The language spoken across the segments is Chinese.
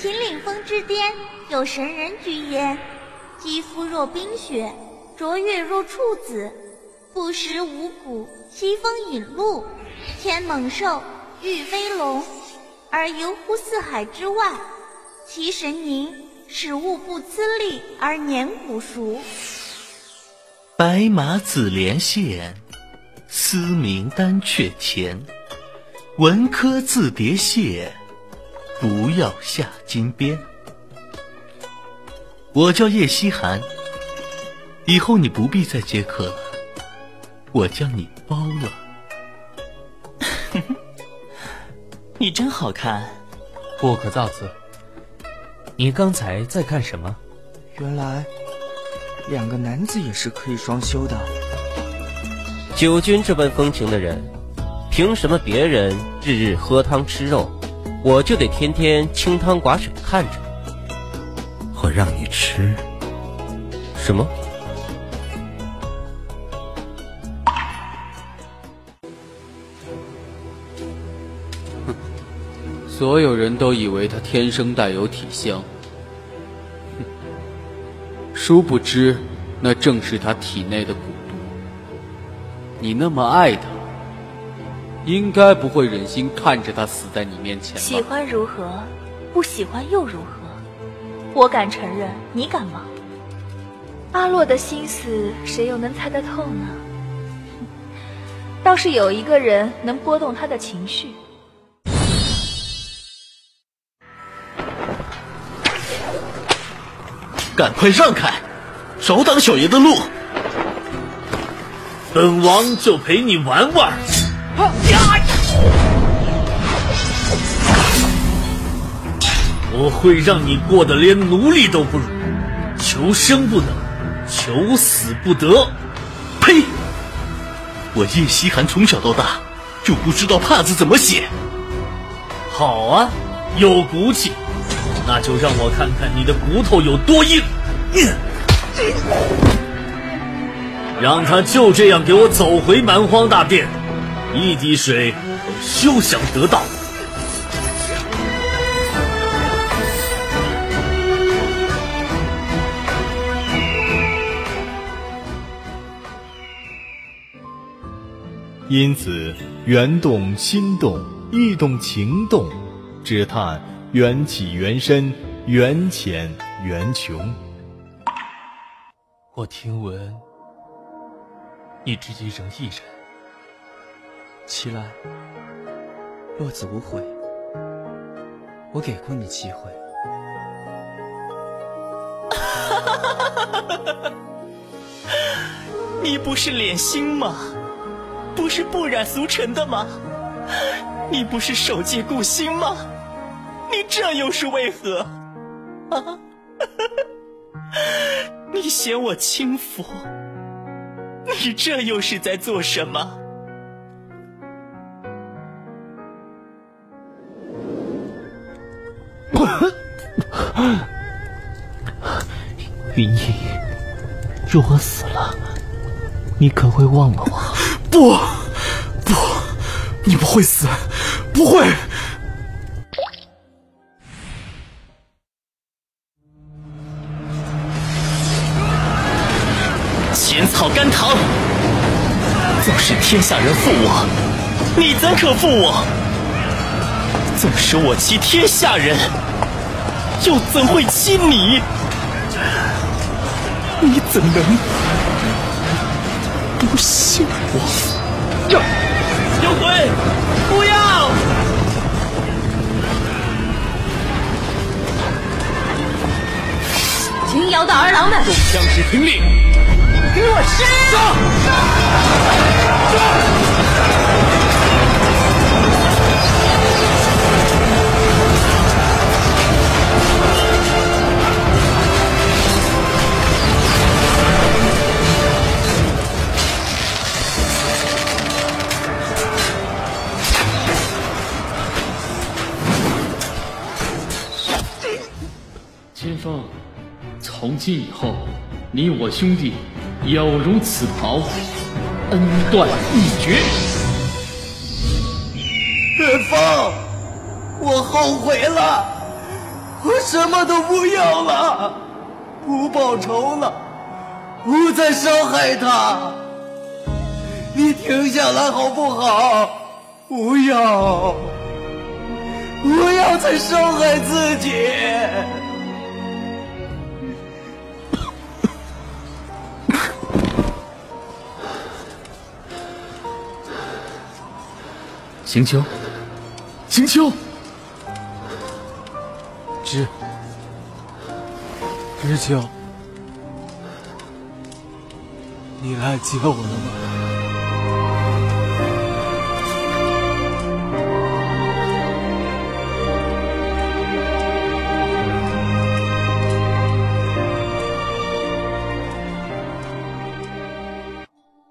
秦岭峰之巅有神人居焉，肌肤若冰雪，卓越若处子，不食五谷，西风饮露，天猛兽，欲飞龙，而游乎四海之外。其神凝，使物不呲砺而年古熟。白马紫连线，嘶鸣丹阙前。文科字叠谢，不要下金边。我叫叶希寒，以后你不必再接客了，我将你包了。你真好看，不可造次。你刚才在看什么？原来两个男子也是可以双修的。九君这般风情的人，凭什么别人日日喝汤吃肉，我就得天天清汤寡水看着？我让你吃什么？所有人都以为他天生带有体香，哼殊不知那正是他体内的蛊毒。你那么爱他，应该不会忍心看着他死在你面前？喜欢如何，不喜欢又如何？我敢承认，你敢吗？阿洛的心思，谁又能猜得透呢？倒是有一个人能拨动他的情绪。赶快让开，少挡小爷的路！本王就陪你玩玩。我会让你过得连奴隶都不如，求生不能，求死不得。呸！我叶希寒从小到大就不知道“怕”字怎么写。好啊，有骨气。那就让我看看你的骨头有多硬！让他就这样给我走回蛮荒大殿，一滴水都休想得到！因此，缘动心动，意动情动，只叹。缘起缘深，缘浅缘穷。我听闻你至今仍一人，齐兰，落子无悔。我给过你机会。你不是脸心吗？不是不染俗尘的吗？你不是守戒固心吗？你这又是为何？啊！你嫌我轻浮？你这又是在做什么？云逸，若我死了，你可会忘了我？不，不，你不会死，不会。浅草甘棠，纵使天下人负我，你怎可负我？纵使我欺天下人，又怎会欺你？你怎能不信我？有鬼！不要！秦瑶的儿郎们，众将士听令！给我杀！千峰，从今以后，你我兄弟。有如此袍，恩断义绝。元芳，我后悔了，我什么都不要了，不报仇了，不再伤害他。你停下来好不好？不要，不要再伤害自己。行秋，行秋，知。知秋，你来接我了吗？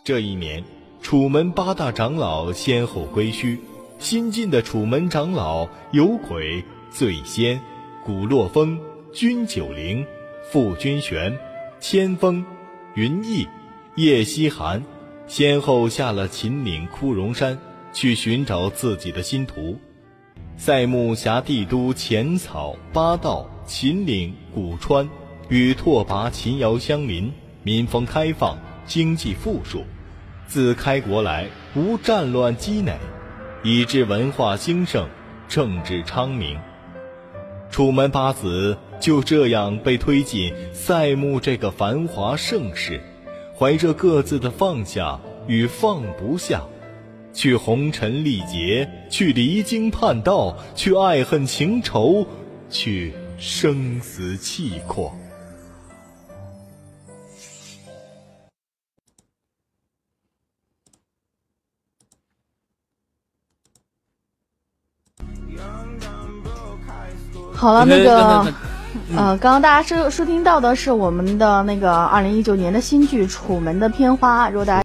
这一年，楚门八大长老先后归墟，新晋的楚门长老有鬼、醉仙、古洛风、君九龄、傅君玄、千峰、云逸、叶希寒，先后下了秦岭枯荣山，去寻找自己的新徒。塞木峡帝都浅草、八道、秦岭、古川，与拓跋、秦瑶相邻，民风开放，经济富庶。自开国来，无战乱积馁，以致文化兴盛，政治昌明。楚门八子就这样被推进塞木这个繁华盛世，怀着各自的放下与放不下，去红尘历劫，去离经叛道，去爱恨情仇，去生死契阔。好了，那个呃，刚刚大家收收听到的是我们的那个二零一九年的新剧《楚门的片花》，如果大家。